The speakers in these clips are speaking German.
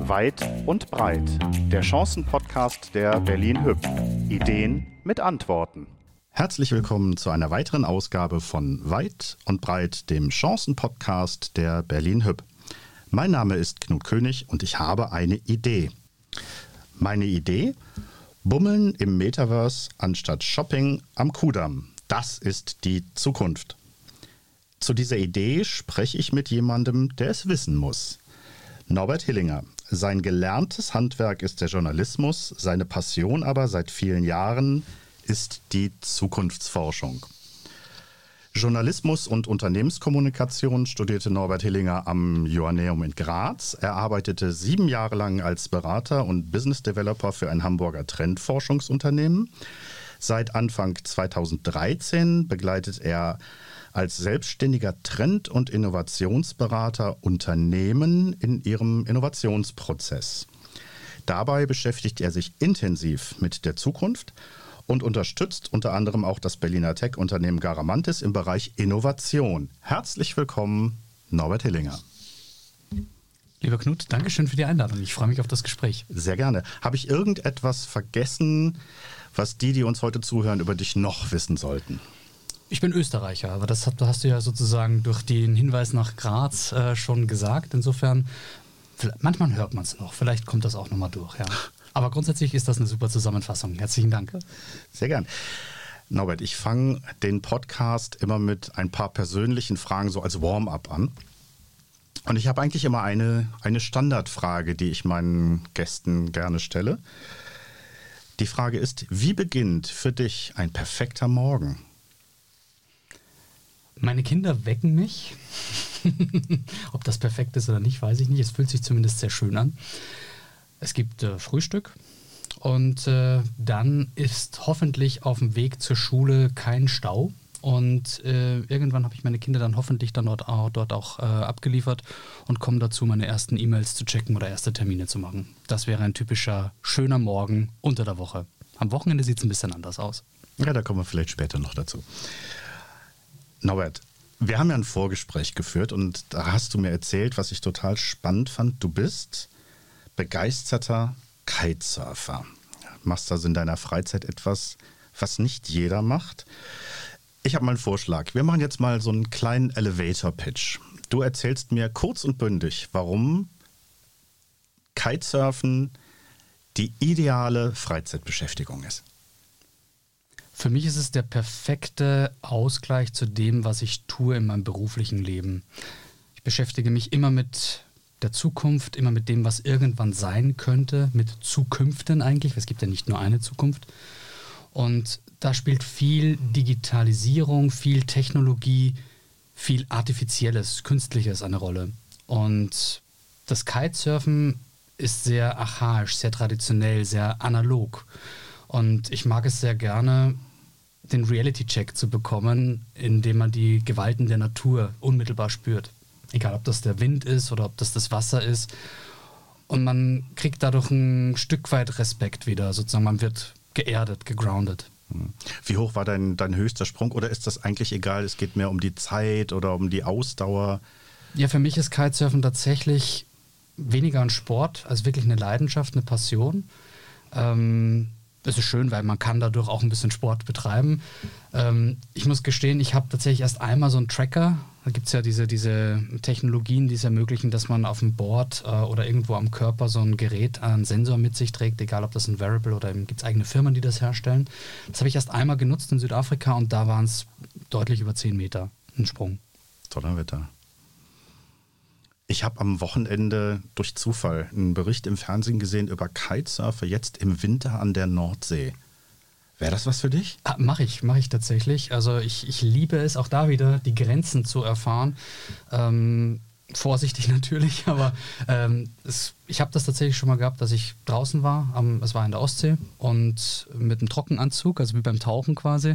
Weit und breit. Der Chancen-Podcast der Berlin Hüb. Ideen mit Antworten. Herzlich willkommen zu einer weiteren Ausgabe von Weit und breit, dem Chancen-Podcast der Berlin Hüb. Mein Name ist Knut König und ich habe eine Idee. Meine Idee? Bummeln im Metaverse anstatt Shopping am Kudamm. Das ist die Zukunft. Zu dieser Idee spreche ich mit jemandem, der es wissen muss. Norbert Hillinger. Sein gelerntes Handwerk ist der Journalismus, seine Passion aber seit vielen Jahren ist die Zukunftsforschung. Journalismus und Unternehmenskommunikation studierte Norbert Hillinger am Joanneum in Graz. Er arbeitete sieben Jahre lang als Berater und Business Developer für ein Hamburger Trendforschungsunternehmen. Seit Anfang 2013 begleitet er als selbstständiger Trend- und Innovationsberater Unternehmen in ihrem Innovationsprozess. Dabei beschäftigt er sich intensiv mit der Zukunft und unterstützt unter anderem auch das Berliner Tech-Unternehmen Garamantis im Bereich Innovation. Herzlich willkommen, Norbert Hillinger. Lieber Knut, danke schön für die Einladung. Ich freue mich auf das Gespräch. Sehr gerne. Habe ich irgendetwas vergessen, was die, die uns heute zuhören, über dich noch wissen sollten? Ich bin Österreicher, aber das hast du ja sozusagen durch den Hinweis nach Graz äh, schon gesagt. Insofern, manchmal hört man es noch. Vielleicht kommt das auch nochmal durch, ja. Aber grundsätzlich ist das eine super Zusammenfassung. Herzlichen Dank. Sehr gern. Norbert, ich fange den Podcast immer mit ein paar persönlichen Fragen so als Warm-up an. Und ich habe eigentlich immer eine, eine Standardfrage, die ich meinen Gästen gerne stelle. Die Frage ist, wie beginnt für dich ein perfekter Morgen? Meine Kinder wecken mich. Ob das perfekt ist oder nicht, weiß ich nicht. Es fühlt sich zumindest sehr schön an. Es gibt äh, Frühstück und äh, dann ist hoffentlich auf dem Weg zur Schule kein Stau. Und äh, irgendwann habe ich meine Kinder dann hoffentlich dann dort, dort auch äh, abgeliefert und komme dazu, meine ersten E-Mails zu checken oder erste Termine zu machen. Das wäre ein typischer schöner Morgen unter der Woche. Am Wochenende sieht es ein bisschen anders aus. Ja, da kommen wir vielleicht später noch dazu. Norbert, wir haben ja ein Vorgespräch geführt und da hast du mir erzählt, was ich total spannend fand. Du bist begeisterter Kitesurfer. Machst also in deiner Freizeit etwas, was nicht jeder macht. Ich habe mal einen Vorschlag. Wir machen jetzt mal so einen kleinen Elevator-Pitch. Du erzählst mir kurz und bündig, warum Kitesurfen die ideale Freizeitbeschäftigung ist. Für mich ist es der perfekte Ausgleich zu dem, was ich tue in meinem beruflichen Leben. Ich beschäftige mich immer mit der Zukunft, immer mit dem, was irgendwann sein könnte, mit Zukünften eigentlich. Es gibt ja nicht nur eine Zukunft. Und da spielt viel Digitalisierung, viel Technologie, viel Artifizielles, Künstliches eine Rolle. Und das Kitesurfen ist sehr archaisch, sehr traditionell, sehr analog. Und ich mag es sehr gerne, den Reality-Check zu bekommen, indem man die Gewalten der Natur unmittelbar spürt. Egal, ob das der Wind ist oder ob das das Wasser ist. Und man kriegt dadurch ein Stück weit Respekt wieder. Sozusagen, man wird geerdet, gegroundet. Hm. Wie hoch war dein, dein höchster Sprung? Oder ist das eigentlich egal? Es geht mehr um die Zeit oder um die Ausdauer? Ja, für mich ist Kitesurfen tatsächlich weniger ein Sport als wirklich eine Leidenschaft, eine Passion. Ähm, es ist schön, weil man kann dadurch auch ein bisschen Sport betreiben. Ähm, ich muss gestehen, ich habe tatsächlich erst einmal so einen Tracker. Da gibt es ja diese, diese Technologien, die es ermöglichen, dass man auf dem Board äh, oder irgendwo am Körper so ein Gerät, einen Sensor mit sich trägt, egal ob das ein Variable oder gibt es eigene Firmen, die das herstellen. Das habe ich erst einmal genutzt in Südafrika und da waren es deutlich über 10 Meter, ein Sprung. Toller Wetter. Ich habe am Wochenende durch Zufall einen Bericht im Fernsehen gesehen über Kitesurfer jetzt im Winter an der Nordsee. Wäre das was für dich? Ah, mache ich, mache ich tatsächlich. Also ich, ich liebe es auch da wieder, die Grenzen zu erfahren. Ähm, vorsichtig natürlich, aber ähm, es, ich habe das tatsächlich schon mal gehabt, dass ich draußen war, am, es war in der Ostsee und mit einem Trockenanzug, also wie beim Tauchen quasi,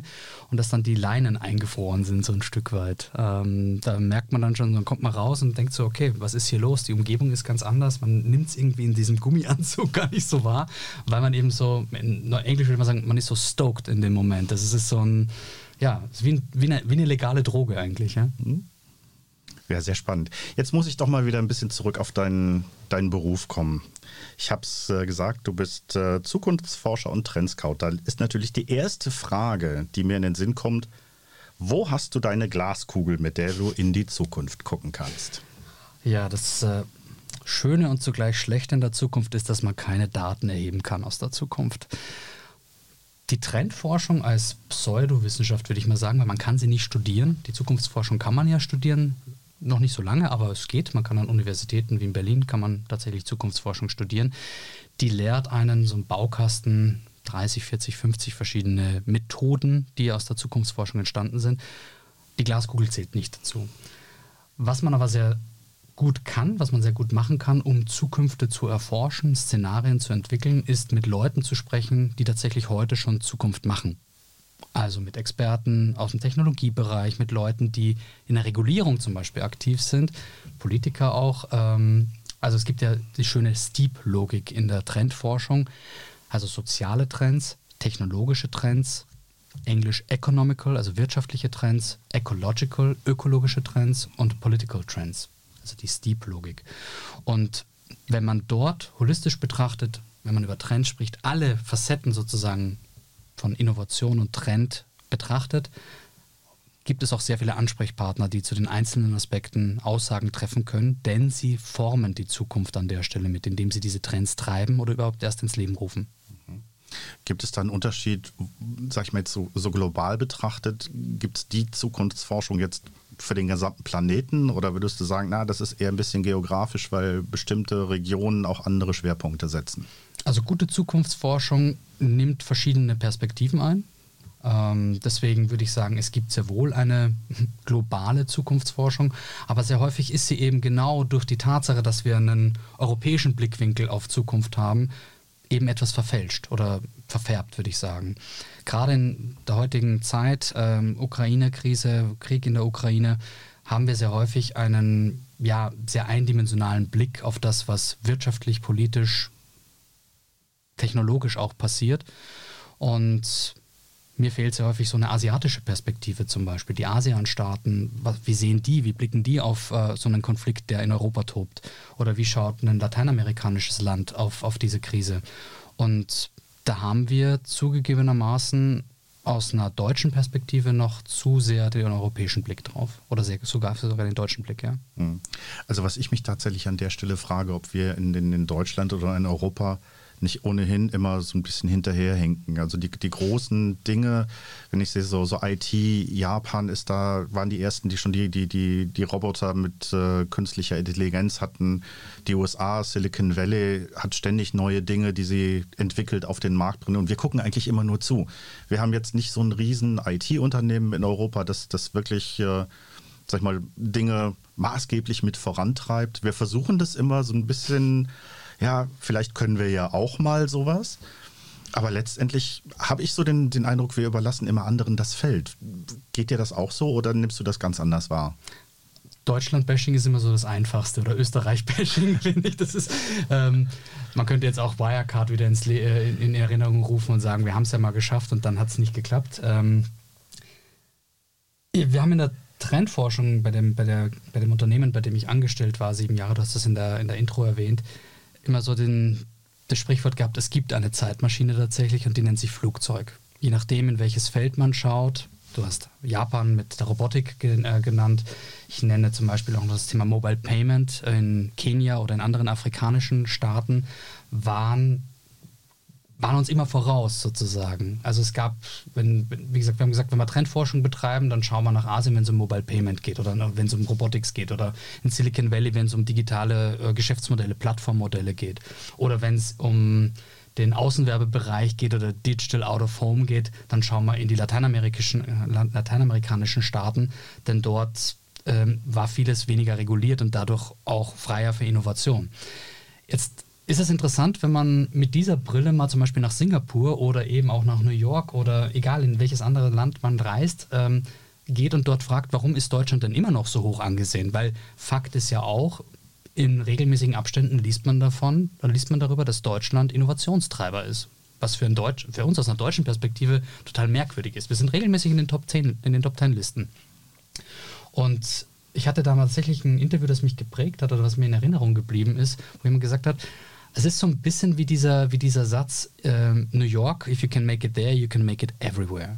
und dass dann die Leinen eingefroren sind so ein Stück weit. Ähm, da merkt man dann schon, dann kommt man raus und denkt so, okay, was ist hier los? Die Umgebung ist ganz anders, man nimmt es irgendwie in diesem Gummianzug gar nicht so wahr, weil man eben so, in Englisch würde man sagen, man ist so stoked in dem Moment. Das ist so ein, ja, wie, ein, wie, eine, wie eine legale Droge eigentlich. Ja? Mhm. Ja, sehr spannend. Jetzt muss ich doch mal wieder ein bisschen zurück auf deinen, deinen Beruf kommen. Ich habe es äh, gesagt, du bist äh, Zukunftsforscher und Trendscout. Da ist natürlich die erste Frage, die mir in den Sinn kommt, wo hast du deine Glaskugel, mit der du in die Zukunft gucken kannst? Ja, das äh, Schöne und zugleich Schlechte in der Zukunft ist, dass man keine Daten erheben kann aus der Zukunft. Die Trendforschung als Pseudowissenschaft würde ich mal sagen, weil man kann sie nicht studieren. Die Zukunftsforschung kann man ja studieren, noch nicht so lange, aber es geht. Man kann an Universitäten wie in Berlin kann man tatsächlich Zukunftsforschung studieren. Die lehrt einen so einen Baukasten 30, 40, 50 verschiedene Methoden, die aus der Zukunftsforschung entstanden sind. Die Glaskugel zählt nicht dazu. Was man aber sehr gut kann, was man sehr gut machen kann, um Zukünfte zu erforschen, Szenarien zu entwickeln, ist mit Leuten zu sprechen, die tatsächlich heute schon Zukunft machen. Also mit Experten aus dem Technologiebereich, mit Leuten, die in der Regulierung zum Beispiel aktiv sind, Politiker auch. Ähm, also es gibt ja die schöne Steep-Logik in der Trendforschung, also soziale Trends, technologische Trends, Englisch economical, also wirtschaftliche Trends, ecological, ökologische Trends und political Trends, also die Steep-Logik. Und wenn man dort holistisch betrachtet, wenn man über Trends spricht, alle Facetten sozusagen von Innovation und Trend betrachtet, gibt es auch sehr viele Ansprechpartner, die zu den einzelnen Aspekten Aussagen treffen können, denn sie formen die Zukunft an der Stelle mit, indem sie diese Trends treiben oder überhaupt erst ins Leben rufen. Mhm. Gibt es da einen Unterschied, sag ich mal jetzt so, so global betrachtet, gibt es die Zukunftsforschung jetzt für den gesamten Planeten oder würdest du sagen, na, das ist eher ein bisschen geografisch, weil bestimmte Regionen auch andere Schwerpunkte setzen? Also gute Zukunftsforschung nimmt verschiedene Perspektiven ein. Ähm, deswegen würde ich sagen, es gibt sehr wohl eine globale Zukunftsforschung, aber sehr häufig ist sie eben genau durch die Tatsache, dass wir einen europäischen Blickwinkel auf Zukunft haben, eben etwas verfälscht oder verfärbt, würde ich sagen. Gerade in der heutigen Zeit, ähm, Ukraine-Krise, Krieg in der Ukraine, haben wir sehr häufig einen ja, sehr eindimensionalen Blick auf das, was wirtschaftlich, politisch, technologisch auch passiert. Und mir fehlt sehr häufig so eine asiatische Perspektive zum Beispiel. Die ASEAN-Staaten, wie sehen die, wie blicken die auf äh, so einen Konflikt, der in Europa tobt? Oder wie schaut ein lateinamerikanisches Land auf, auf diese Krise? Und da haben wir zugegebenermaßen aus einer deutschen Perspektive noch zu sehr den europäischen Blick drauf. Oder sehr, sogar, sogar den deutschen Blick, ja. Hm. Also was ich mich tatsächlich an der Stelle frage, ob wir in, in, in Deutschland oder in Europa nicht ohnehin immer so ein bisschen hinterherhinken. Also die, die großen Dinge, wenn ich sehe, so, so IT, Japan ist da, waren die ersten, die schon die, die, die, die Roboter mit äh, künstlicher Intelligenz hatten. Die USA, Silicon Valley hat ständig neue Dinge, die sie entwickelt auf den Markt bringen. Und wir gucken eigentlich immer nur zu. Wir haben jetzt nicht so ein riesen IT-Unternehmen in Europa, das, das wirklich, äh, sag ich mal, Dinge maßgeblich mit vorantreibt. Wir versuchen das immer so ein bisschen ja, vielleicht können wir ja auch mal sowas. Aber letztendlich habe ich so den, den Eindruck, wir überlassen immer anderen das Feld. Geht dir das auch so oder nimmst du das ganz anders wahr? Deutschland-Bashing ist immer so das Einfachste oder Österreich-Bashing, finde ich. Das ist, ähm, man könnte jetzt auch Wirecard wieder ins äh, in, in, Erinnerung rufen und sagen, wir haben es ja mal geschafft und dann hat es nicht geklappt. Ähm, wir haben in der Trendforschung bei dem, bei, der, bei dem Unternehmen, bei dem ich angestellt war, sieben Jahre, du hast das in der, in der Intro erwähnt, immer so den, das Sprichwort gehabt, es gibt eine Zeitmaschine tatsächlich und die nennt sich Flugzeug. Je nachdem, in welches Feld man schaut, du hast Japan mit der Robotik äh, genannt, ich nenne zum Beispiel auch noch das Thema Mobile Payment in Kenia oder in anderen afrikanischen Staaten, waren waren uns immer voraus sozusagen. Also es gab, wenn, wie gesagt, wir haben gesagt, wenn wir Trendforschung betreiben, dann schauen wir nach Asien, wenn es um Mobile Payment geht oder wenn es um Robotics geht oder in Silicon Valley, wenn es um digitale äh, Geschäftsmodelle, Plattformmodelle geht oder wenn es um den Außenwerbebereich geht oder Digital Out of Home geht, dann schauen wir in die lateinamerikanischen, äh, lateinamerikanischen Staaten, denn dort ähm, war vieles weniger reguliert und dadurch auch freier für Innovation. Jetzt ist es interessant, wenn man mit dieser Brille mal zum Beispiel nach Singapur oder eben auch nach New York oder egal in welches andere Land man reist, ähm, geht und dort fragt, warum ist Deutschland denn immer noch so hoch angesehen? Weil Fakt ist ja auch, in regelmäßigen Abständen liest man davon, oder liest man darüber, dass Deutschland Innovationstreiber ist. Was für, Deutsch, für uns aus einer deutschen Perspektive total merkwürdig ist. Wir sind regelmäßig in den Top 10, in den Top 10 Listen. Und ich hatte da tatsächlich ein Interview, das mich geprägt hat oder was mir in Erinnerung geblieben ist, wo jemand gesagt hat, es ist so ein bisschen wie dieser, wie dieser Satz, äh, New York, if you can make it there, you can make it everywhere.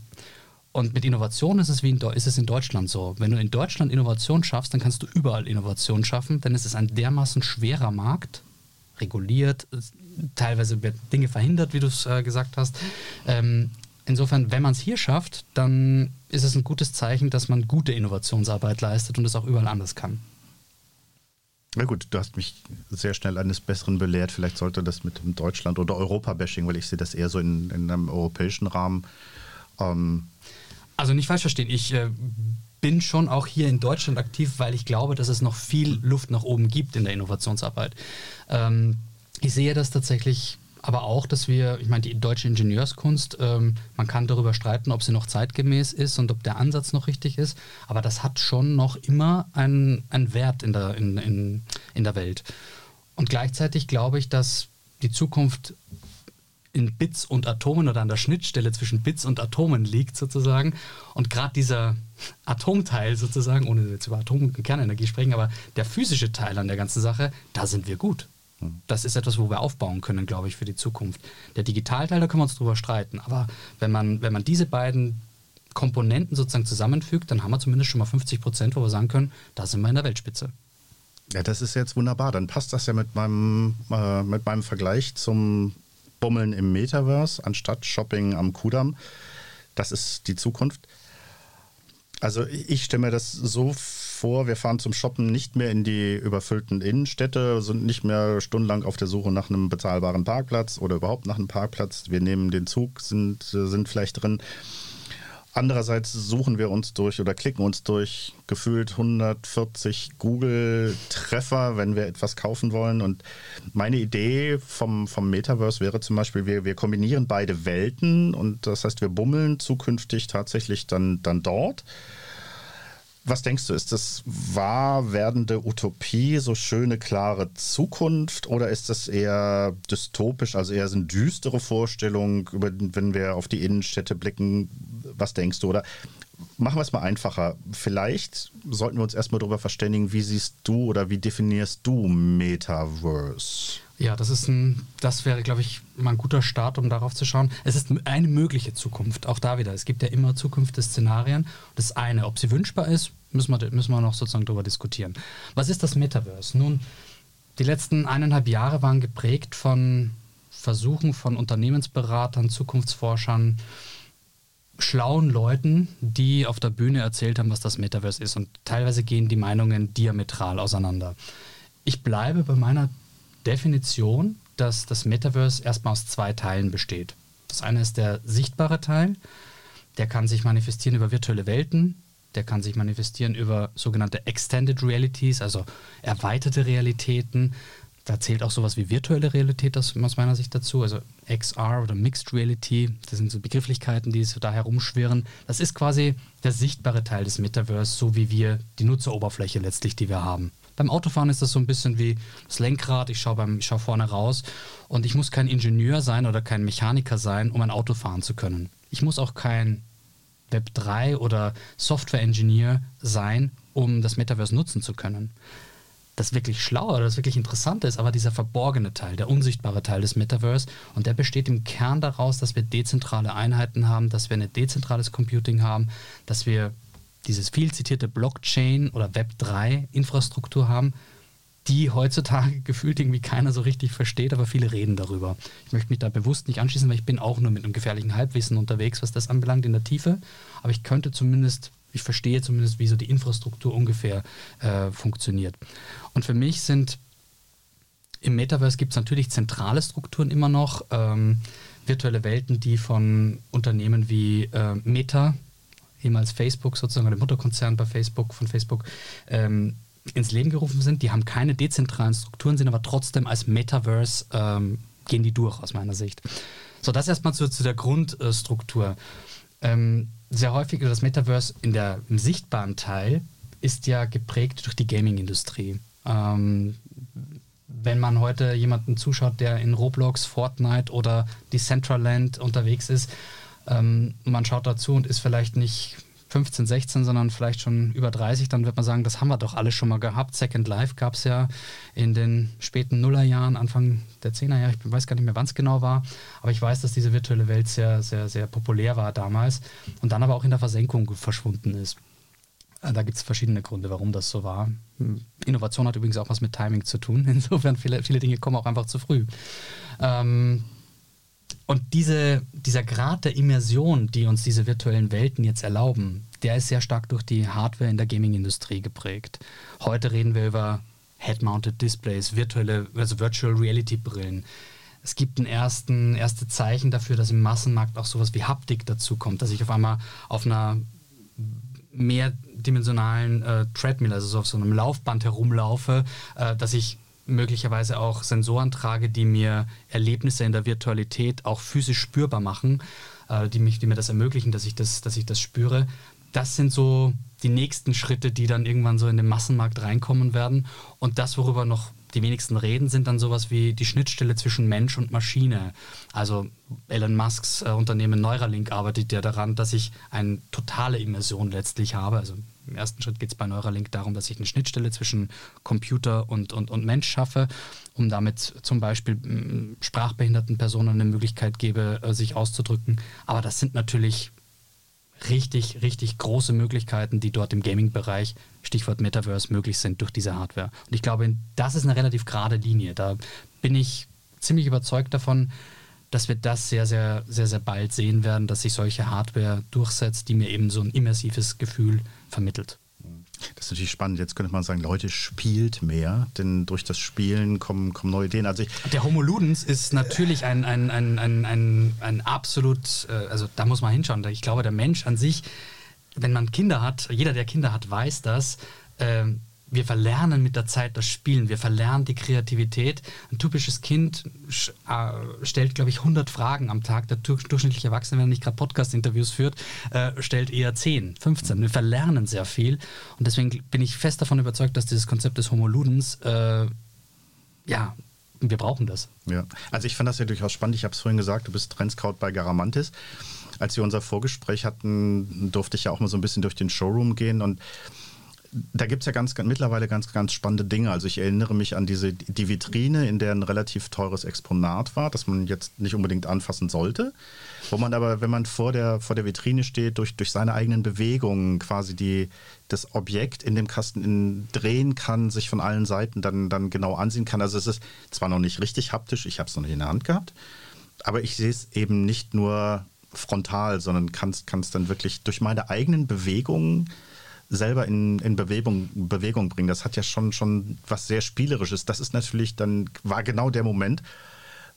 Und mit Innovation ist es, wie in, ist es in Deutschland so. Wenn du in Deutschland Innovation schaffst, dann kannst du überall Innovation schaffen, denn es ist ein dermaßen schwerer Markt, reguliert, teilweise Dinge verhindert, wie du es äh, gesagt hast. Ähm, insofern, wenn man es hier schafft, dann ist es ein gutes Zeichen, dass man gute Innovationsarbeit leistet und es auch überall anders kann. Na gut, du hast mich sehr schnell eines Besseren belehrt. Vielleicht sollte das mit dem Deutschland- oder Europa-Bashing, weil ich sehe das eher so in, in einem europäischen Rahmen. Ähm, also nicht falsch verstehen, ich äh, bin schon auch hier in Deutschland aktiv, weil ich glaube, dass es noch viel Luft nach oben gibt in der Innovationsarbeit. Ähm, ich sehe das tatsächlich aber auch, dass wir, ich meine, die deutsche Ingenieurskunst, ähm, man kann darüber streiten, ob sie noch zeitgemäß ist und ob der Ansatz noch richtig ist, aber das hat schon noch immer einen, einen Wert in der, in, in, in der Welt. Und gleichzeitig glaube ich, dass die Zukunft in Bits und Atomen oder an der Schnittstelle zwischen Bits und Atomen liegt sozusagen. Und gerade dieser Atomteil sozusagen, ohne jetzt über Atom- und Kernenergie sprechen, aber der physische Teil an der ganzen Sache, da sind wir gut. Das ist etwas, wo wir aufbauen können, glaube ich, für die Zukunft. Der Digitalteil, da können wir uns drüber streiten. Aber wenn man, wenn man diese beiden Komponenten sozusagen zusammenfügt, dann haben wir zumindest schon mal 50 Prozent, wo wir sagen können, da sind wir in der Weltspitze. Ja, das ist jetzt wunderbar. Dann passt das ja mit meinem, äh, mit meinem Vergleich zum Bummeln im Metaverse anstatt Shopping am Kudamm. Das ist die Zukunft. Also ich stelle mir das so vor, wir fahren zum Shoppen nicht mehr in die überfüllten Innenstädte, sind nicht mehr stundenlang auf der Suche nach einem bezahlbaren Parkplatz oder überhaupt nach einem Parkplatz. Wir nehmen den Zug, sind, sind vielleicht drin Andererseits suchen wir uns durch oder klicken uns durch gefühlt 140 Google-Treffer, wenn wir etwas kaufen wollen. Und meine Idee vom, vom Metaverse wäre zum Beispiel, wir, wir kombinieren beide Welten und das heißt, wir bummeln zukünftig tatsächlich dann, dann dort was denkst du, ist das wahr werdende Utopie, so schöne, klare Zukunft oder ist das eher dystopisch, also eher so eine düstere Vorstellung, wenn wir auf die Innenstädte blicken? Was denkst du? Oder machen wir es mal einfacher. Vielleicht sollten wir uns erstmal darüber verständigen, wie siehst du oder wie definierst du Metaverse? Ja, das ist ein, das wäre, glaube ich, mal ein guter Start, um darauf zu schauen. Es ist eine mögliche Zukunft, auch da wieder. Es gibt ja immer Zukunftsszenarien. Das eine, ob sie wünschbar ist, müssen wir, müssen wir noch sozusagen darüber diskutieren. Was ist das Metaverse? Nun, die letzten eineinhalb Jahre waren geprägt von Versuchen von Unternehmensberatern, Zukunftsforschern, schlauen Leuten, die auf der Bühne erzählt haben, was das Metaverse ist. Und teilweise gehen die Meinungen diametral auseinander. Ich bleibe bei meiner Definition, dass das Metaverse erstmal aus zwei Teilen besteht. Das eine ist der sichtbare Teil, der kann sich manifestieren über virtuelle Welten, der kann sich manifestieren über sogenannte Extended Realities, also erweiterte Realitäten. Da zählt auch sowas wie virtuelle Realität aus, meiner Sicht dazu, also XR oder Mixed Reality. Das sind so Begrifflichkeiten, die so da herumschwirren. Das ist quasi der sichtbare Teil des Metaverse, so wie wir die Nutzeroberfläche letztlich, die wir haben. Beim Autofahren ist das so ein bisschen wie das Lenkrad. Ich schaue, schaue vorne raus und ich muss kein Ingenieur sein oder kein Mechaniker sein, um ein Auto fahren zu können. Ich muss auch kein Web3 oder Software-Engineer sein, um das Metaverse nutzen zu können. Das wirklich Schlaue oder das wirklich Interessante ist aber dieser verborgene Teil, der unsichtbare Teil des Metaverse. Und der besteht im Kern daraus, dass wir dezentrale Einheiten haben, dass wir ein dezentrales Computing haben, dass wir dieses viel zitierte Blockchain oder Web3-Infrastruktur haben, die heutzutage gefühlt irgendwie keiner so richtig versteht, aber viele reden darüber. Ich möchte mich da bewusst nicht anschließen, weil ich bin auch nur mit einem gefährlichen Halbwissen unterwegs, was das anbelangt in der Tiefe. Aber ich könnte zumindest, ich verstehe zumindest, wie so die Infrastruktur ungefähr äh, funktioniert. Und für mich sind im Metaverse gibt es natürlich zentrale Strukturen immer noch. Ähm, virtuelle Welten, die von Unternehmen wie äh, Meta, ehemals Facebook sozusagen, oder Mutterkonzern bei Facebook, von Facebook, ähm, ins Leben gerufen sind. Die haben keine dezentralen Strukturen, sind aber trotzdem als Metaverse, ähm, gehen die durch aus meiner Sicht. So, das erstmal zu, zu der Grundstruktur. Ähm, sehr häufig, das Metaverse in der, im sichtbaren Teil ist ja geprägt durch die Gaming-Industrie. Ähm, wenn man heute jemanden zuschaut, der in Roblox, Fortnite oder Decentraland unterwegs ist, ähm, man schaut dazu und ist vielleicht nicht 15, 16, sondern vielleicht schon über 30, dann wird man sagen, das haben wir doch alles schon mal gehabt. Second Life gab es ja in den späten Nullerjahren, Anfang der 10er Jahre, ich weiß gar nicht mehr, wann es genau war, aber ich weiß, dass diese virtuelle Welt sehr, sehr, sehr populär war damals und dann aber auch in der Versenkung verschwunden ist. Äh, da gibt es verschiedene Gründe, warum das so war. Hm, Innovation hat übrigens auch was mit Timing zu tun. Insofern viele, viele Dinge kommen auch einfach zu früh. Ähm, und diese, dieser Grad der Immersion, die uns diese virtuellen Welten jetzt erlauben, der ist sehr stark durch die Hardware in der Gaming-Industrie geprägt. Heute reden wir über Head-Mounted Displays, virtuelle, also Virtual Reality-Brillen. Es gibt ein ersten, erste Zeichen dafür, dass im Massenmarkt auch sowas wie Haptik dazu kommt, dass ich auf einmal auf einer mehrdimensionalen äh, Treadmill, also so auf so einem Laufband herumlaufe, äh, dass ich möglicherweise auch Sensoren trage, die mir Erlebnisse in der Virtualität auch physisch spürbar machen, äh, die, mich, die mir das ermöglichen, dass ich das, dass ich das spüre. Das sind so die nächsten Schritte, die dann irgendwann so in den Massenmarkt reinkommen werden. Und das, worüber noch die wenigsten reden, sind dann sowas wie die Schnittstelle zwischen Mensch und Maschine. Also Elon Musks äh, Unternehmen Neuralink arbeitet ja daran, dass ich eine totale Immersion letztlich habe. Also im ersten Schritt geht es bei Neuralink darum, dass ich eine Schnittstelle zwischen Computer und, und, und Mensch schaffe, um damit zum Beispiel sprachbehinderten Personen eine Möglichkeit gebe, äh, sich auszudrücken. Aber das sind natürlich richtig, richtig große Möglichkeiten, die dort im Gaming-Bereich, Stichwort Metaverse, möglich sind durch diese Hardware. Und ich glaube, das ist eine relativ gerade Linie. Da bin ich ziemlich überzeugt davon, dass wir das sehr, sehr, sehr, sehr bald sehen werden, dass sich solche Hardware durchsetzt, die mir eben so ein immersives Gefühl vermittelt. Das ist natürlich spannend. Jetzt könnte man sagen, Leute spielt mehr, denn durch das Spielen kommen, kommen neue Ideen. Also Der Homo Ludens ist natürlich ein, ein, ein, ein, ein, ein absolut, äh, also da muss man hinschauen. Ich glaube, der Mensch an sich, wenn man Kinder hat, jeder, der Kinder hat, weiß das, ähm, wir verlernen mit der Zeit das Spielen, wir verlernen die Kreativität. Ein typisches Kind äh, stellt, glaube ich, 100 Fragen am Tag. Der durchschnittliche Erwachsene, wenn er nicht gerade Podcast-Interviews führt, äh, stellt eher 10, 15. Wir verlernen sehr viel und deswegen bin ich fest davon überzeugt, dass dieses Konzept des Homo Ludens, äh, ja, wir brauchen das. Ja, also ich fand das ja durchaus spannend. Ich habe es vorhin gesagt, du bist Trendscout bei Garamantis. Als wir unser Vorgespräch hatten, durfte ich ja auch mal so ein bisschen durch den Showroom gehen und da gibt es ja ganz, ganz, mittlerweile ganz, ganz spannende Dinge. Also ich erinnere mich an diese, die Vitrine, in der ein relativ teures Exponat war, das man jetzt nicht unbedingt anfassen sollte, wo man aber, wenn man vor der, vor der Vitrine steht, durch, durch seine eigenen Bewegungen quasi die, das Objekt in dem Kasten in, drehen kann, sich von allen Seiten dann, dann genau ansehen kann. Also es ist zwar noch nicht richtig haptisch, ich habe es noch nicht in der Hand gehabt, aber ich sehe es eben nicht nur frontal, sondern kann es dann wirklich durch meine eigenen Bewegungen selber in, in Bewegung, Bewegung bringen. Das hat ja schon, schon was sehr Spielerisches. Das ist natürlich dann, war genau der Moment,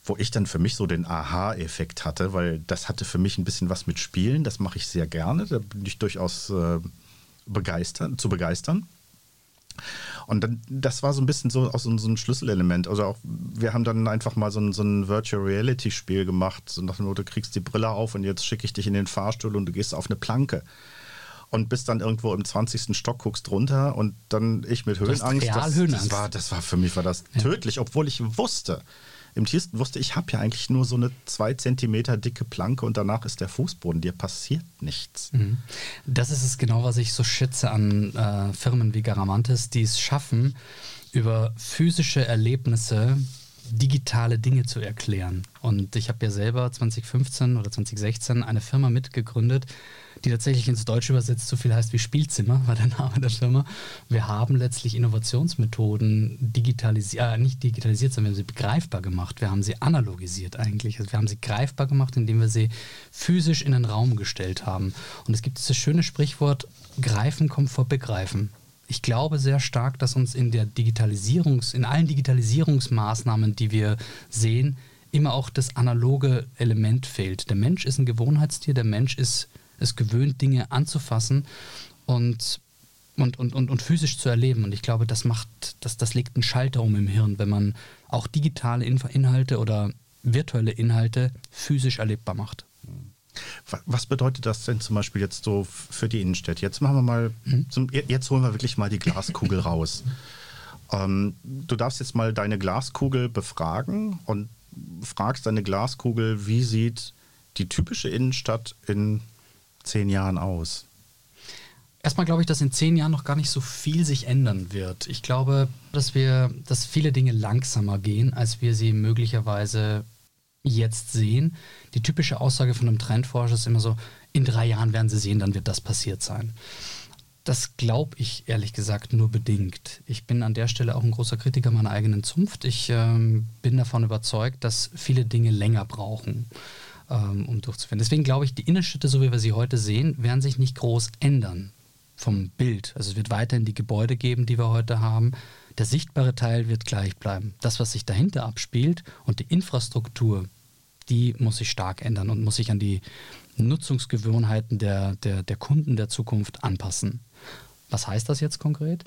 wo ich dann für mich so den Aha-Effekt hatte, weil das hatte für mich ein bisschen was mit Spielen. Das mache ich sehr gerne. Da bin ich durchaus äh, begeistern, zu begeistern. Und dann, das war so ein bisschen so auch so, so ein Schlüsselelement. Also auch, wir haben dann einfach mal so ein, so ein Virtual Reality Spiel gemacht, so nach dem Motto, du kriegst die Brille auf und jetzt schicke ich dich in den Fahrstuhl und du gehst auf eine Planke und bist dann irgendwo im 20. Stock, guckst runter und dann ich mit Höhenangst. Das, das, war, das war für mich war das ja. tödlich, obwohl ich wusste, im tiefsten wusste ich, habe ja eigentlich nur so eine zwei Zentimeter dicke Planke und danach ist der Fußboden, dir passiert nichts. Mhm. Das ist es genau, was ich so schätze an äh, Firmen wie Garamantis, die es schaffen, über physische Erlebnisse digitale Dinge zu erklären. Und ich habe ja selber 2015 oder 2016 eine Firma mitgegründet, die tatsächlich ins Deutsche übersetzt so viel heißt wie Spielzimmer, war der Name der Firma. Wir haben letztlich Innovationsmethoden digitalisiert, äh, nicht digitalisiert, sondern wir haben sie begreifbar gemacht. Wir haben sie analogisiert eigentlich. Also wir haben sie greifbar gemacht, indem wir sie physisch in den Raum gestellt haben. Und es gibt dieses schöne Sprichwort, Greifen kommt vor Begreifen. Ich glaube sehr stark, dass uns in der Digitalisierungs, in allen Digitalisierungsmaßnahmen, die wir sehen, immer auch das analoge Element fehlt. Der Mensch ist ein Gewohnheitstier, der Mensch ist es gewöhnt, Dinge anzufassen und, und, und, und, und physisch zu erleben. Und ich glaube, das macht, das, das legt einen Schalter um im Hirn, wenn man auch digitale Inhalte oder virtuelle Inhalte physisch erlebbar macht. Was bedeutet das denn zum Beispiel jetzt so für die Innenstädte? Jetzt machen wir mal, mhm. zum, jetzt holen wir wirklich mal die Glaskugel raus. Ähm, du darfst jetzt mal deine Glaskugel befragen und fragst deine Glaskugel, wie sieht die typische Innenstadt in zehn Jahren aus? Erstmal glaube ich, dass in zehn Jahren noch gar nicht so viel sich ändern wird. Ich glaube, dass wir, dass viele Dinge langsamer gehen, als wir sie möglicherweise jetzt sehen. Die typische Aussage von einem Trendforscher ist immer so, in drei Jahren werden sie sehen, dann wird das passiert sein. Das glaube ich ehrlich gesagt nur bedingt. Ich bin an der Stelle auch ein großer Kritiker meiner eigenen Zunft. Ich ähm, bin davon überzeugt, dass viele Dinge länger brauchen ähm, um durchzuführen. Deswegen glaube ich, die Innenstädte, so wie wir sie heute sehen, werden sich nicht groß ändern vom Bild. Also es wird weiterhin die Gebäude geben, die wir heute haben. Der sichtbare Teil wird gleich bleiben. Das, was sich dahinter abspielt und die Infrastruktur, die muss sich stark ändern und muss sich an die Nutzungsgewohnheiten der, der, der Kunden der Zukunft anpassen. Was heißt das jetzt konkret?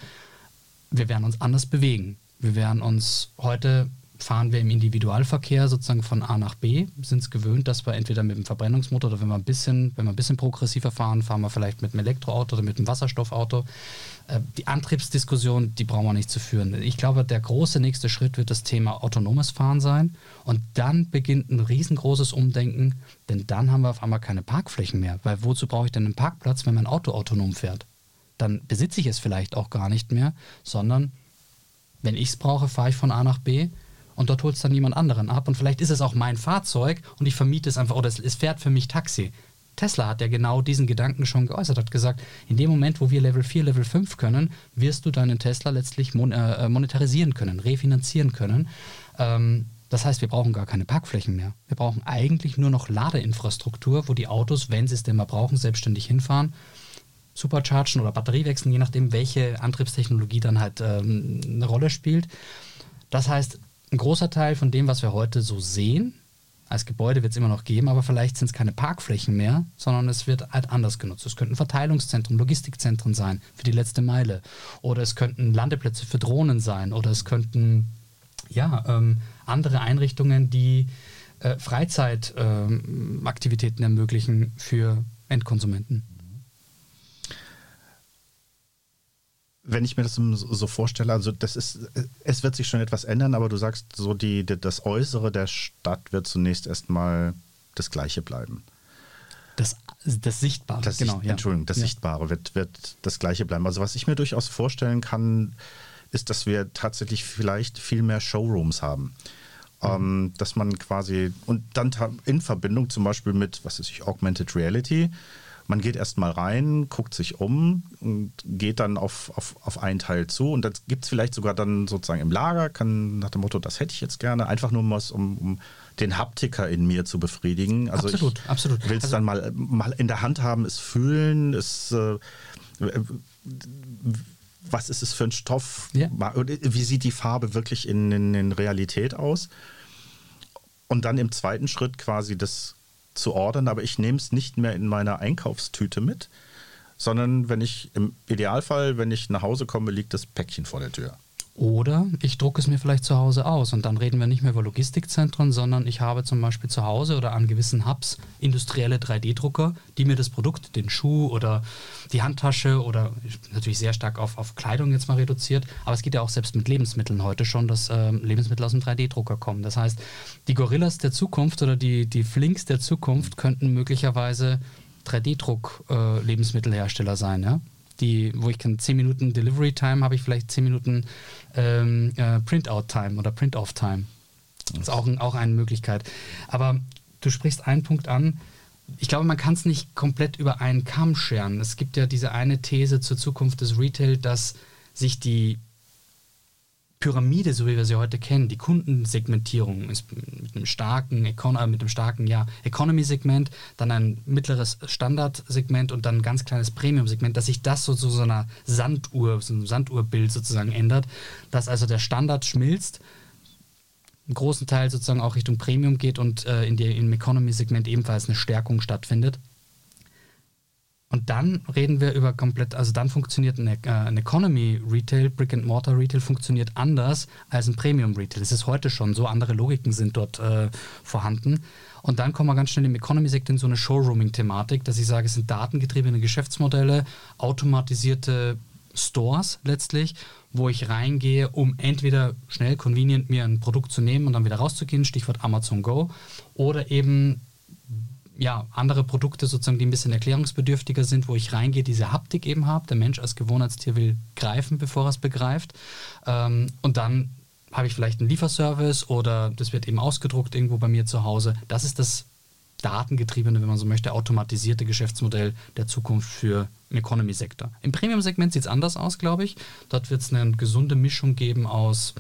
Wir werden uns anders bewegen. Wir werden uns heute fahren wir im Individualverkehr sozusagen von A nach B, sind es gewöhnt, dass wir entweder mit dem Verbrennungsmotor oder wenn wir ein bisschen, wenn wir ein bisschen progressiver fahren, fahren wir vielleicht mit einem Elektroauto oder mit einem Wasserstoffauto. Äh, die Antriebsdiskussion, die brauchen wir nicht zu führen. Ich glaube, der große nächste Schritt wird das Thema autonomes Fahren sein. Und dann beginnt ein riesengroßes Umdenken, denn dann haben wir auf einmal keine Parkflächen mehr. Weil wozu brauche ich denn einen Parkplatz, wenn mein Auto autonom fährt? Dann besitze ich es vielleicht auch gar nicht mehr, sondern wenn ich es brauche, fahre ich von A nach B und dort holt es dann jemand anderen ab und vielleicht ist es auch mein Fahrzeug und ich vermiete es einfach oder es, es fährt für mich Taxi. Tesla hat ja genau diesen Gedanken schon geäußert, hat gesagt, in dem Moment, wo wir Level 4, Level 5 können, wirst du deinen Tesla letztlich mon äh, monetarisieren können, refinanzieren können. Ähm, das heißt, wir brauchen gar keine Parkflächen mehr. Wir brauchen eigentlich nur noch Ladeinfrastruktur, wo die Autos, wenn sie es denn mal brauchen, selbstständig hinfahren, superchargen oder Batterie wechseln, je nachdem, welche Antriebstechnologie dann halt ähm, eine Rolle spielt. Das heißt, ein großer Teil von dem, was wir heute so sehen, als Gebäude wird es immer noch geben, aber vielleicht sind es keine Parkflächen mehr, sondern es wird halt anders genutzt. Es könnten Verteilungszentren, Logistikzentren sein für die letzte Meile. Oder es könnten Landeplätze für Drohnen sein. Oder es könnten ja, ähm, andere Einrichtungen, die äh, Freizeitaktivitäten ähm, ermöglichen für Endkonsumenten. Wenn ich mir das so vorstelle, also das ist, es wird sich schon etwas ändern, aber du sagst so, die, das Äußere der Stadt wird zunächst erstmal das Gleiche bleiben. Das, das Sichtbare, das genau. Sicht, ja. Entschuldigung, das ja. Sichtbare wird, wird das Gleiche bleiben. Also was ich mir durchaus vorstellen kann, ist, dass wir tatsächlich vielleicht viel mehr Showrooms haben. Mhm. Ähm, dass man quasi, und dann in Verbindung zum Beispiel mit, was ist ich, Augmented Reality, man geht erstmal rein, guckt sich um und geht dann auf, auf, auf einen Teil zu. Und das gibt es vielleicht sogar dann sozusagen im Lager, kann nach dem Motto, das hätte ich jetzt gerne, einfach nur mal, um, um den Haptiker in mir zu befriedigen. Also absolut, ich absolut. will es also, dann mal, mal in der Hand haben, es fühlen, es äh, was ist es für ein Stoff? Ja. Wie sieht die Farbe wirklich in, in, in Realität aus? Und dann im zweiten Schritt quasi das zu ordern, aber ich nehme es nicht mehr in meiner Einkaufstüte mit, sondern wenn ich im Idealfall, wenn ich nach Hause komme, liegt das Päckchen vor der Tür. Oder ich drucke es mir vielleicht zu Hause aus und dann reden wir nicht mehr über Logistikzentren, sondern ich habe zum Beispiel zu Hause oder an gewissen Hubs industrielle 3D-Drucker, die mir das Produkt, den Schuh oder die Handtasche oder natürlich sehr stark auf, auf Kleidung jetzt mal reduziert, aber es geht ja auch selbst mit Lebensmitteln heute schon, dass äh, Lebensmittel aus dem 3D-Drucker kommen. Das heißt, die Gorillas der Zukunft oder die, die Flinks der Zukunft könnten möglicherweise 3D-Druck-Lebensmittelhersteller äh, sein, ja? Die, wo ich kann 10 Minuten Delivery Time habe ich vielleicht 10 Minuten ähm, äh, Printout Time oder Print Off Time. Das ist auch, auch eine Möglichkeit. Aber du sprichst einen Punkt an. Ich glaube, man kann es nicht komplett über einen Kamm scheren. Es gibt ja diese eine These zur Zukunft des Retail, dass sich die Pyramide, so wie wir sie heute kennen, die Kundensegmentierung ist mit einem starken, Econ äh, mit einem starken ja, Economy-Segment, dann ein mittleres Standard-Segment und dann ein ganz kleines Premium-Segment, dass sich das so zu so einer Sanduhr, so einem Sanduhrbild sozusagen ändert, dass also der Standard schmilzt, einen großen Teil sozusagen auch Richtung Premium geht und äh, in der, im Economy-Segment ebenfalls eine Stärkung stattfindet. Und dann reden wir über komplett, also dann funktioniert ein, äh, ein Economy Retail, Brick and Mortar Retail funktioniert anders als ein Premium Retail. Das ist heute schon so, andere Logiken sind dort äh, vorhanden. Und dann kommen wir ganz schnell im Economy-Sektor in so eine Showrooming-Thematik, dass ich sage, es sind datengetriebene Geschäftsmodelle, automatisierte Stores letztlich, wo ich reingehe, um entweder schnell, convenient mir ein Produkt zu nehmen und dann wieder rauszugehen, Stichwort Amazon Go, oder eben ja, andere Produkte sozusagen, die ein bisschen erklärungsbedürftiger sind, wo ich reingehe, diese Haptik eben habe. Der Mensch als Gewohnheitstier will greifen, bevor er es begreift. Ähm, und dann habe ich vielleicht einen Lieferservice oder das wird eben ausgedruckt irgendwo bei mir zu Hause. Das ist das datengetriebene, wenn man so möchte, automatisierte Geschäftsmodell der Zukunft für den Economy-Sektor. Im Premium-Segment sieht es anders aus, glaube ich. Dort wird es eine gesunde Mischung geben aus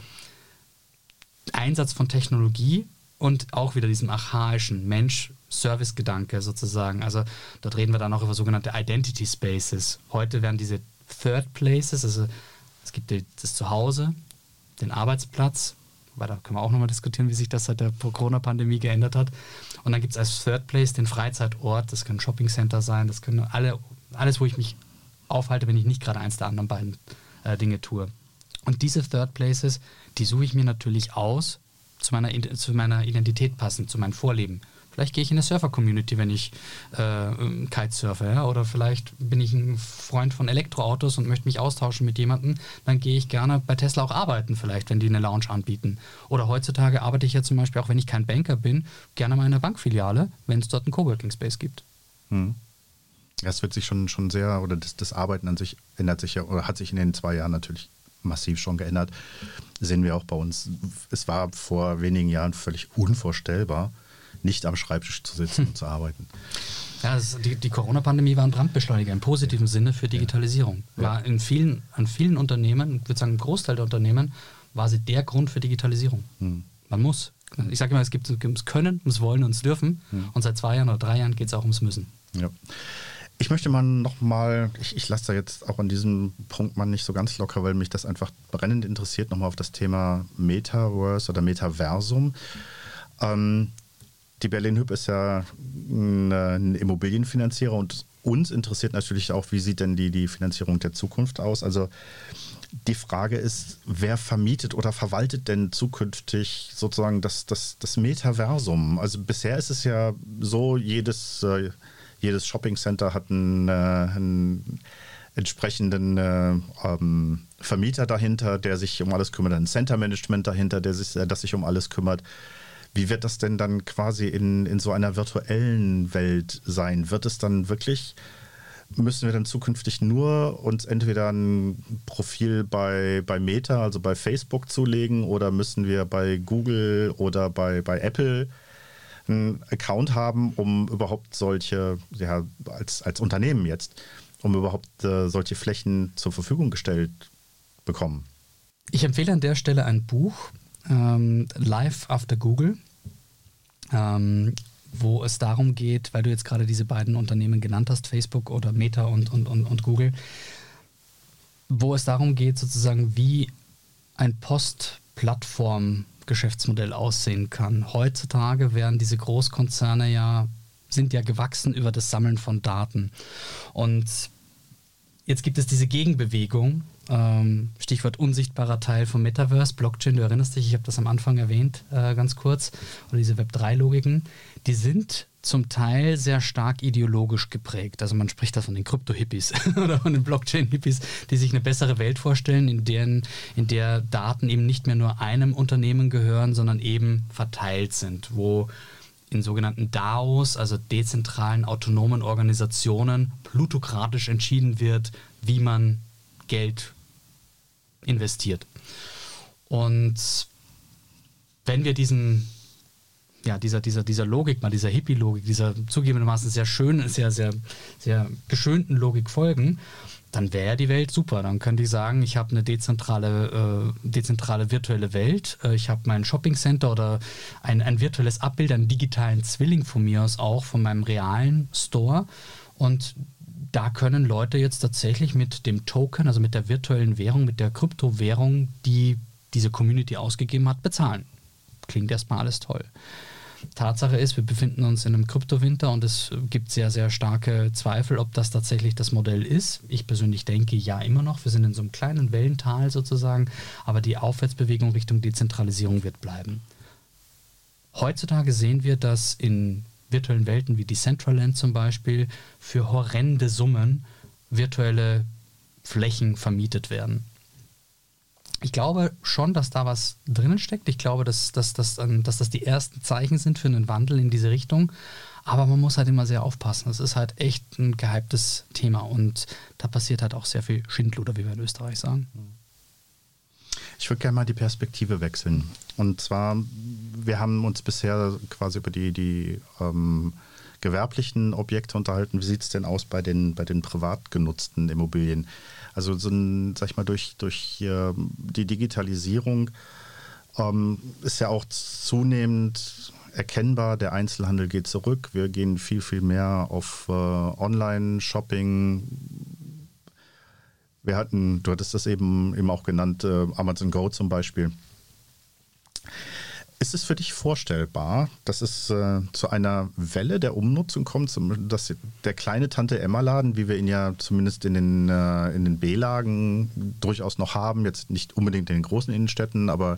Einsatz von Technologie und auch wieder diesem archaischen Mensch-Service-Gedanke sozusagen. Also dort reden wir dann auch über sogenannte Identity Spaces. Heute werden diese Third Places, also es gibt das Zuhause, den Arbeitsplatz, weil da können wir auch nochmal diskutieren, wie sich das seit der Corona-Pandemie geändert hat. Und dann gibt es als Third Place den Freizeitort, das können Shopping Center sein, das können alle, alles, wo ich mich aufhalte, wenn ich nicht gerade eins der anderen beiden äh, Dinge tue. Und diese Third Places, die suche ich mir natürlich aus, zu meiner, zu meiner Identität passend, zu meinem Vorleben. Vielleicht gehe ich in eine Surfer-Community, wenn ich äh, Kitesurfe, ja? oder vielleicht bin ich ein Freund von Elektroautos und möchte mich austauschen mit jemandem. Dann gehe ich gerne bei Tesla auch arbeiten, vielleicht, wenn die eine Lounge anbieten. Oder heutzutage arbeite ich ja zum Beispiel, auch wenn ich kein Banker bin, gerne mal in einer Bankfiliale, wenn es dort einen Coworking Space gibt. Hm. Das wird sich schon, schon sehr, oder das, das Arbeiten an sich ändert sich ja, oder hat sich in den zwei Jahren natürlich massiv schon geändert. Sehen wir auch bei uns. Es war vor wenigen Jahren völlig unvorstellbar, nicht am Schreibtisch zu sitzen und zu arbeiten. Ja, ist, die, die Corona-Pandemie war ein Brandbeschleuniger im positiven Sinne für Digitalisierung. War in vielen, an vielen Unternehmen, ich würde sagen, ein Großteil der Unternehmen, war sie der Grund für Digitalisierung. Hm. Man muss. Ich sage immer, es gibt ums Können, ums Wollen, ums Dürfen. Hm. Und seit zwei Jahren oder drei Jahren geht es auch ums Müssen. Ja. Ich möchte mal nochmal, ich, ich lasse da jetzt auch an diesem Punkt mal nicht so ganz locker, weil mich das einfach brennend interessiert, nochmal auf das Thema Metaverse oder Metaversum. Ähm, die Berlin Hüb ist ja ein, ein, Immobilienfinanzierer und uns interessiert natürlich auch, wie sieht denn die, die Finanzierung der Zukunft aus? Also die Frage ist, wer vermietet oder verwaltet denn zukünftig sozusagen das, das, das Metaversum? Also bisher ist es ja so, jedes... Äh, jedes Shopping Center hat einen, äh, einen entsprechenden äh, ähm, Vermieter dahinter, der sich um alles kümmert, ein Center Management dahinter, der sich, äh, das sich um alles kümmert. Wie wird das denn dann quasi in, in so einer virtuellen Welt sein? Wird es dann wirklich, müssen wir dann zukünftig nur uns entweder ein Profil bei, bei Meta, also bei Facebook zulegen, oder müssen wir bei Google oder bei, bei Apple einen Account haben, um überhaupt solche, ja, als, als Unternehmen jetzt, um überhaupt äh, solche Flächen zur Verfügung gestellt bekommen. Ich empfehle an der Stelle ein Buch, ähm, Life After Google, ähm, wo es darum geht, weil du jetzt gerade diese beiden Unternehmen genannt hast, Facebook oder Meta und, und, und, und Google, wo es darum geht, sozusagen, wie ein Post-Plattform Geschäftsmodell aussehen kann. Heutzutage werden diese Großkonzerne ja, sind ja gewachsen über das Sammeln von Daten. Und jetzt gibt es diese Gegenbewegung, ähm, Stichwort unsichtbarer Teil vom Metaverse, Blockchain, du erinnerst dich, ich habe das am Anfang erwähnt, äh, ganz kurz, oder diese Web3-Logiken, die sind zum Teil sehr stark ideologisch geprägt. Also man spricht da von den Krypto-Hippies oder von den Blockchain-Hippies, die sich eine bessere Welt vorstellen, in, deren, in der Daten eben nicht mehr nur einem Unternehmen gehören, sondern eben verteilt sind, wo in sogenannten DAOs, also dezentralen autonomen Organisationen, plutokratisch entschieden wird, wie man Geld investiert. Und wenn wir diesen ja, dieser, dieser, dieser Logik, mal dieser Hippie-Logik, dieser zugegebenermaßen sehr schönen, sehr, sehr, sehr geschönten Logik folgen, dann wäre die Welt super. Dann könnte ich sagen, ich habe eine dezentrale, äh, dezentrale virtuelle Welt, äh, ich habe mein Shopping-Center oder ein, ein virtuelles Abbild, einen digitalen Zwilling von mir aus auch, von meinem realen Store. Und da können Leute jetzt tatsächlich mit dem Token, also mit der virtuellen Währung, mit der Kryptowährung, die diese Community ausgegeben hat, bezahlen. Klingt erstmal alles toll. Tatsache ist, wir befinden uns in einem Kryptowinter und es gibt sehr, sehr starke Zweifel, ob das tatsächlich das Modell ist. Ich persönlich denke ja immer noch. Wir sind in so einem kleinen Wellental sozusagen, aber die Aufwärtsbewegung Richtung Dezentralisierung wird bleiben. Heutzutage sehen wir, dass in virtuellen Welten wie Decentraland zum Beispiel für horrende Summen virtuelle Flächen vermietet werden ich glaube schon, dass da was drinnen steckt. Ich glaube, dass, dass, dass, dass das die ersten Zeichen sind für einen Wandel in diese Richtung. Aber man muss halt immer sehr aufpassen. Es ist halt echt ein gehyptes Thema und da passiert halt auch sehr viel Schindluder, wie wir in Österreich sagen. Ich würde gerne mal die Perspektive wechseln. Und zwar, wir haben uns bisher quasi über die, die ähm, gewerblichen Objekte unterhalten. Wie sieht es denn aus bei den, bei den privat genutzten Immobilien? Also so ein, sag ich mal, durch, durch äh, die Digitalisierung ähm, ist ja auch zunehmend erkennbar, der Einzelhandel geht zurück. Wir gehen viel, viel mehr auf äh, Online-Shopping. Wir hatten, du hattest das eben, eben auch genannt, äh, Amazon Go zum Beispiel. Ist es für dich vorstellbar, dass es äh, zu einer Welle der Umnutzung kommt, dass der kleine Tante-Emma-Laden, wie wir ihn ja zumindest in den, äh, in den B-Lagen durchaus noch haben, jetzt nicht unbedingt in den großen Innenstädten, aber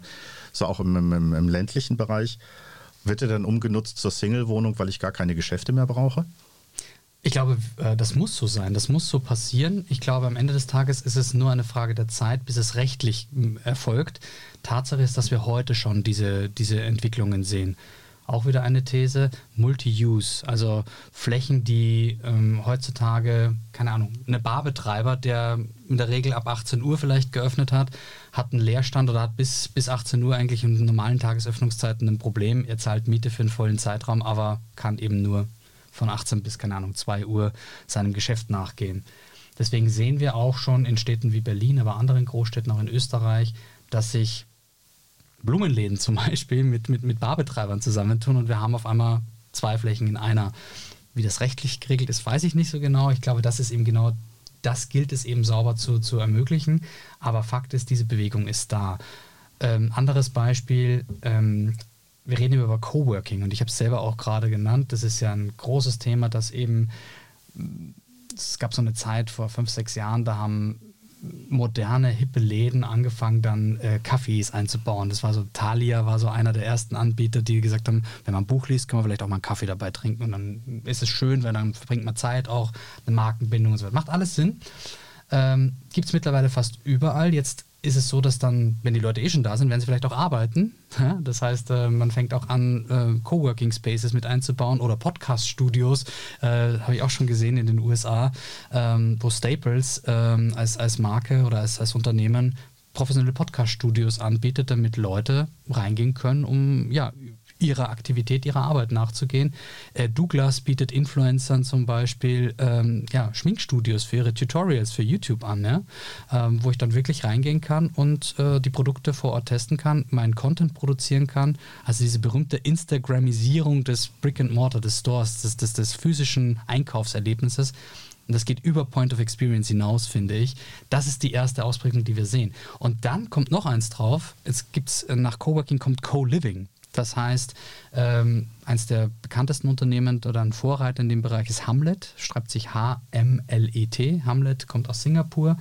so auch im, im, im ländlichen Bereich, wird er dann umgenutzt zur Single-Wohnung, weil ich gar keine Geschäfte mehr brauche? Ich glaube, äh, das muss so sein, das muss so passieren. Ich glaube, am Ende des Tages ist es nur eine Frage der Zeit, bis es rechtlich erfolgt. Tatsache ist, dass wir heute schon diese, diese Entwicklungen sehen. Auch wieder eine These, Multi-Use, also Flächen, die ähm, heutzutage, keine Ahnung, eine Barbetreiber, der in der Regel ab 18 Uhr vielleicht geöffnet hat, hat einen Leerstand oder hat bis, bis 18 Uhr eigentlich in normalen Tagesöffnungszeiten ein Problem. Er zahlt Miete für einen vollen Zeitraum, aber kann eben nur von 18 bis, keine Ahnung, 2 Uhr seinem Geschäft nachgehen. Deswegen sehen wir auch schon in Städten wie Berlin, aber anderen Großstädten auch in Österreich, dass sich Blumenläden zum Beispiel mit, mit, mit Barbetreibern zusammentun und wir haben auf einmal zwei Flächen in einer. Wie das rechtlich geregelt ist, weiß ich nicht so genau. Ich glaube, das ist eben genau, das gilt es eben sauber zu, zu ermöglichen. Aber Fakt ist, diese Bewegung ist da. Ähm, anderes Beispiel, ähm, wir reden über Coworking und ich habe es selber auch gerade genannt. Das ist ja ein großes Thema, das eben, es gab so eine Zeit vor fünf, sechs Jahren, da haben moderne, hippe Läden angefangen, dann äh, Kaffees einzubauen. Das war so, Thalia war so einer der ersten Anbieter, die gesagt haben, wenn man ein Buch liest, kann man vielleicht auch mal einen Kaffee dabei trinken und dann ist es schön, weil dann verbringt man Zeit, auch eine Markenbindung und so weiter. Macht alles Sinn. Ähm, Gibt es mittlerweile fast überall. Jetzt ist es so, dass dann, wenn die Leute eh schon da sind, werden sie vielleicht auch arbeiten. Das heißt, äh, man fängt auch an, äh, Coworking Spaces mit einzubauen oder Podcast-Studios. Äh, Habe ich auch schon gesehen in den USA, ähm, wo Staples ähm, als, als Marke oder als, als Unternehmen professionelle Podcast-Studios anbietet, damit Leute reingehen können, um ja, ihrer Aktivität, ihrer Arbeit nachzugehen. Äh, Douglas bietet Influencern zum Beispiel ähm, ja, Schminkstudios für ihre Tutorials für YouTube an, ja? ähm, wo ich dann wirklich reingehen kann und äh, die Produkte vor Ort testen kann, meinen Content produzieren kann. Also diese berühmte Instagramisierung des Brick and Mortar, des Stores, des, des, des physischen Einkaufserlebnisses. Und das geht über Point of Experience hinaus, finde ich. Das ist die erste Ausprägung, die wir sehen. Und dann kommt noch eins drauf. Es gibt äh, nach Coworking kommt Co-Living. Das heißt, ähm, eines der bekanntesten Unternehmen oder ein Vorreiter in dem Bereich ist Hamlet, schreibt sich H-M-L-E-T. Hamlet kommt aus Singapur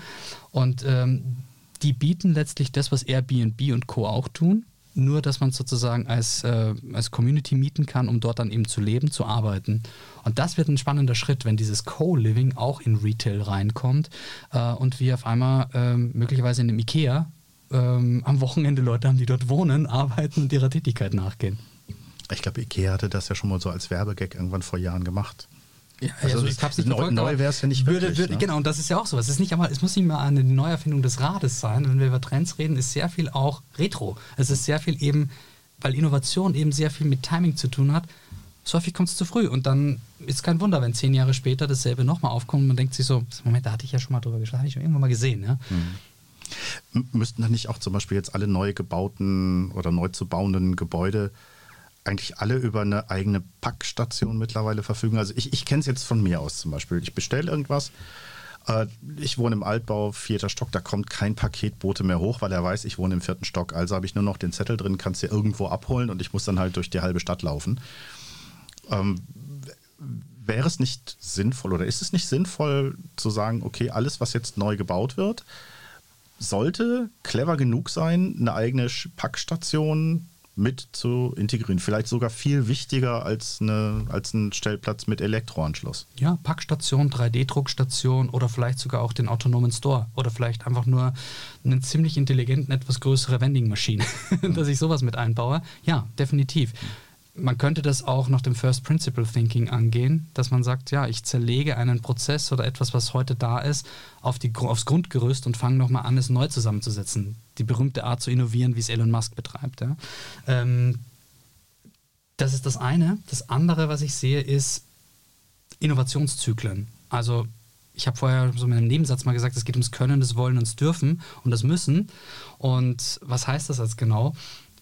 und ähm, die bieten letztlich das, was Airbnb und Co. auch tun, nur dass man sozusagen als, äh, als Community mieten kann, um dort dann eben zu leben, zu arbeiten. Und das wird ein spannender Schritt, wenn dieses Co-Living auch in Retail reinkommt äh, und wir auf einmal äh, möglicherweise in einem IKEA ähm, am Wochenende Leute haben, die dort wohnen, arbeiten und ihrer Tätigkeit nachgehen. Ich glaube, Ikea hatte das ja schon mal so als Werbegag irgendwann vor Jahren gemacht. Ja, also, also ich hab's nicht neu, neu wäre es ja nicht würde, wirklich. Würde, ne? Genau, und das ist ja auch so. Es, ist nicht einmal, es muss nicht mal eine Neuerfindung des Rades sein. Wenn wir über Trends reden, ist sehr viel auch Retro. Es ist sehr viel eben, weil Innovation eben sehr viel mit Timing zu tun hat. So häufig kommt es zu früh. Und dann ist kein Wunder, wenn zehn Jahre später dasselbe nochmal aufkommt und man denkt sich so, Moment, da hatte ich ja schon mal drüber gesprochen, hatte ich schon irgendwann mal gesehen. Ja? Mhm. Müssten dann nicht auch zum Beispiel jetzt alle neu gebauten oder neu zu bauenden Gebäude eigentlich alle über eine eigene Packstation mittlerweile verfügen? Also ich, ich kenne es jetzt von mir aus zum Beispiel. Ich bestelle irgendwas. Äh, ich wohne im Altbau, vierter Stock, da kommt kein Paketbote mehr hoch, weil er weiß, ich wohne im vierten Stock. Also habe ich nur noch den Zettel drin, kann es dir irgendwo abholen und ich muss dann halt durch die halbe Stadt laufen. Ähm, wäre es nicht sinnvoll oder ist es nicht sinnvoll zu sagen, okay, alles, was jetzt neu gebaut wird, sollte clever genug sein, eine eigene Packstation mit zu integrieren. Vielleicht sogar viel wichtiger als, eine, als ein Stellplatz mit Elektroanschluss. Ja, Packstation, 3D-Druckstation oder vielleicht sogar auch den autonomen Store oder vielleicht einfach nur eine ziemlich intelligenten, etwas größere Vending-Maschine, dass ich sowas mit einbaue. Ja, definitiv. Man könnte das auch nach dem First Principle Thinking angehen, dass man sagt, ja, ich zerlege einen Prozess oder etwas, was heute da ist, auf die, aufs Grundgerüst und fange nochmal an, es neu zusammenzusetzen. Die berühmte Art zu innovieren, wie es Elon Musk betreibt. Ja. Ähm, das ist das eine. Das andere, was ich sehe, ist Innovationszyklen. Also ich habe vorher so in einem Nebensatz mal gesagt, es geht ums Können, das Wollen und das Dürfen und das Müssen. Und was heißt das jetzt genau?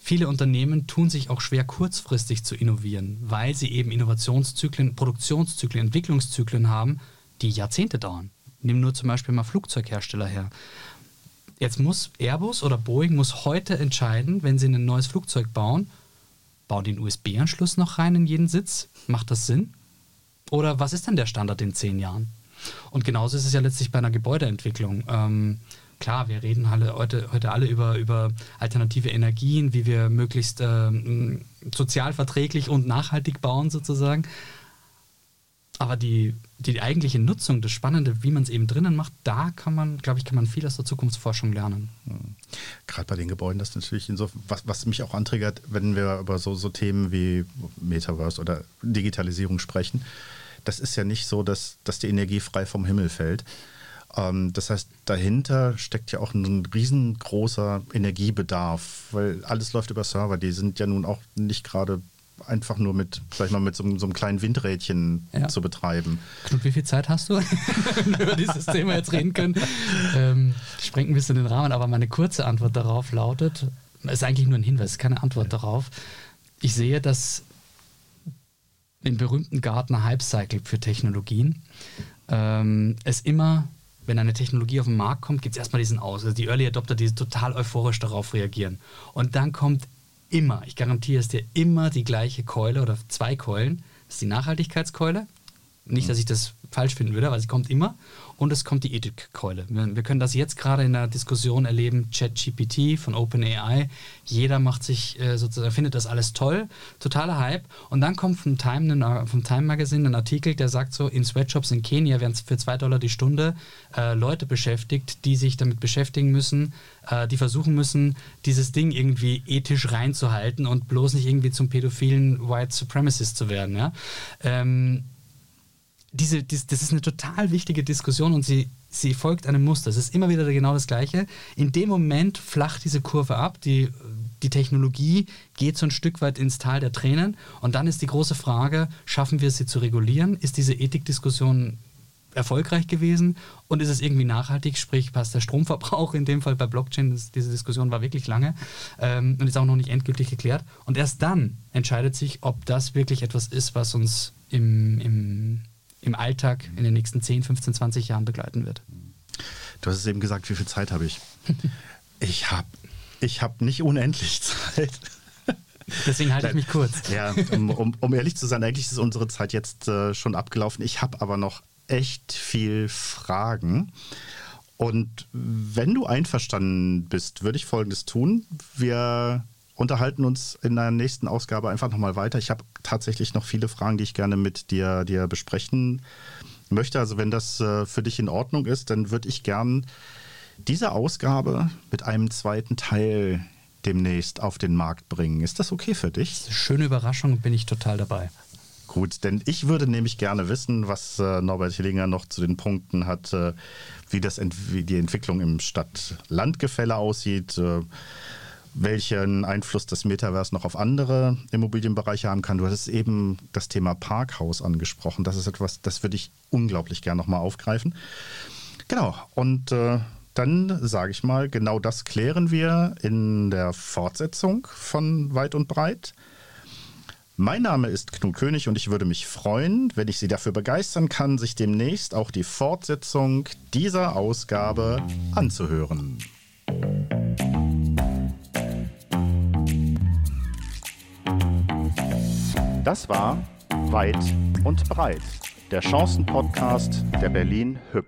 Viele Unternehmen tun sich auch schwer, kurzfristig zu innovieren, weil sie eben Innovationszyklen, Produktionszyklen, Entwicklungszyklen haben, die Jahrzehnte dauern. Nimm nur zum Beispiel mal Flugzeughersteller her. Jetzt muss Airbus oder Boeing muss heute entscheiden, wenn sie ein neues Flugzeug bauen, bauen einen USB-Anschluss noch rein in jeden Sitz? Macht das Sinn? Oder was ist denn der Standard in zehn Jahren? Und genauso ist es ja letztlich bei einer Gebäudeentwicklung. Ähm, klar, wir reden alle, heute, heute alle über, über alternative Energien, wie wir möglichst ähm, sozial verträglich und nachhaltig bauen sozusagen. Aber die, die eigentliche Nutzung, das Spannende, wie man es eben drinnen macht, da kann man, glaube ich, kann man viel aus der Zukunftsforschung lernen. Hm. Gerade bei den Gebäuden, das natürlich so, was, was mich auch antriggert, wenn wir über so, so Themen wie Metaverse oder Digitalisierung sprechen. Das ist ja nicht so, dass, dass die Energie frei vom Himmel fällt, das heißt, dahinter steckt ja auch ein riesengroßer Energiebedarf, weil alles läuft über Server. Die sind ja nun auch nicht gerade einfach nur mit, sag mal, mit so, so einem kleinen Windrädchen ja. zu betreiben. Knut, wie viel Zeit hast du, wenn wir über dieses Thema jetzt reden können? Ähm, sprengt ein bisschen den Rahmen, aber meine kurze Antwort darauf lautet, ist eigentlich nur ein Hinweis, keine Antwort ja. darauf. Ich sehe, dass im berühmten Gartner Hype Cycle für Technologien ähm, es immer wenn eine Technologie auf den Markt kommt, gibt es erstmal diesen Aus. Also die Early Adopter, die total euphorisch darauf reagieren. Und dann kommt immer, ich garantiere es dir, immer die gleiche Keule oder zwei Keulen. Das ist die Nachhaltigkeitskeule. Nicht, mhm. dass ich das falsch finden würde, aber sie kommt immer und es kommt die Ethikkeule. Wir, können das jetzt gerade in der Diskussion erleben, ChatGPT von OpenAI. Jeder macht sich äh, sozusagen, findet das alles toll, totaler Hype. Und dann kommt vom Time, vom Time Magazine ein Artikel, der sagt so, in Sweatshops in Kenia werden für zwei Dollar die Stunde äh, Leute beschäftigt, die sich damit beschäftigen müssen, äh, die versuchen müssen, dieses Ding irgendwie ethisch reinzuhalten und bloß nicht irgendwie zum pädophilen White Supremacist zu werden. Ja? Ähm, diese, dies, das ist eine total wichtige Diskussion und sie, sie folgt einem Muster. Es ist immer wieder genau das Gleiche. In dem Moment flacht diese Kurve ab, die, die Technologie geht so ein Stück weit ins Tal der Tränen und dann ist die große Frage, schaffen wir sie zu regulieren? Ist diese Ethikdiskussion erfolgreich gewesen und ist es irgendwie nachhaltig, sprich passt der Stromverbrauch in dem Fall bei Blockchain, das, diese Diskussion war wirklich lange ähm, und ist auch noch nicht endgültig geklärt und erst dann entscheidet sich, ob das wirklich etwas ist, was uns im, im im Alltag in den nächsten 10, 15, 20 Jahren begleiten wird. Du hast es eben gesagt, wie viel Zeit habe ich? ich habe ich hab nicht unendlich Zeit. Deswegen halte ich mich kurz. Ja, um, um, um, ehrlich zu sein, eigentlich ist unsere Zeit jetzt äh, schon abgelaufen. Ich habe aber noch echt viel Fragen. Und wenn du einverstanden bist, würde ich Folgendes tun. Wir unterhalten uns in der nächsten Ausgabe einfach nochmal weiter. Ich habe tatsächlich noch viele Fragen, die ich gerne mit dir, dir besprechen möchte. Also wenn das äh, für dich in Ordnung ist, dann würde ich gern diese Ausgabe mit einem zweiten Teil demnächst auf den Markt bringen. Ist das okay für dich? Schöne Überraschung, bin ich total dabei. Gut, denn ich würde nämlich gerne wissen, was äh, Norbert Hillinger noch zu den Punkten hat, äh, wie, das wie die Entwicklung im Stadt-Land-Gefälle aussieht, äh, welchen Einfluss das Metaverse noch auf andere Immobilienbereiche haben kann. Du hast eben das Thema Parkhaus angesprochen. Das ist etwas, das würde ich unglaublich gerne nochmal aufgreifen. Genau, und äh, dann sage ich mal, genau das klären wir in der Fortsetzung von Weit und Breit. Mein Name ist Knut König und ich würde mich freuen, wenn ich Sie dafür begeistern kann, sich demnächst auch die Fortsetzung dieser Ausgabe anzuhören. Das war Weit und Breit, der Chancen-Podcast der Berlin Hüb.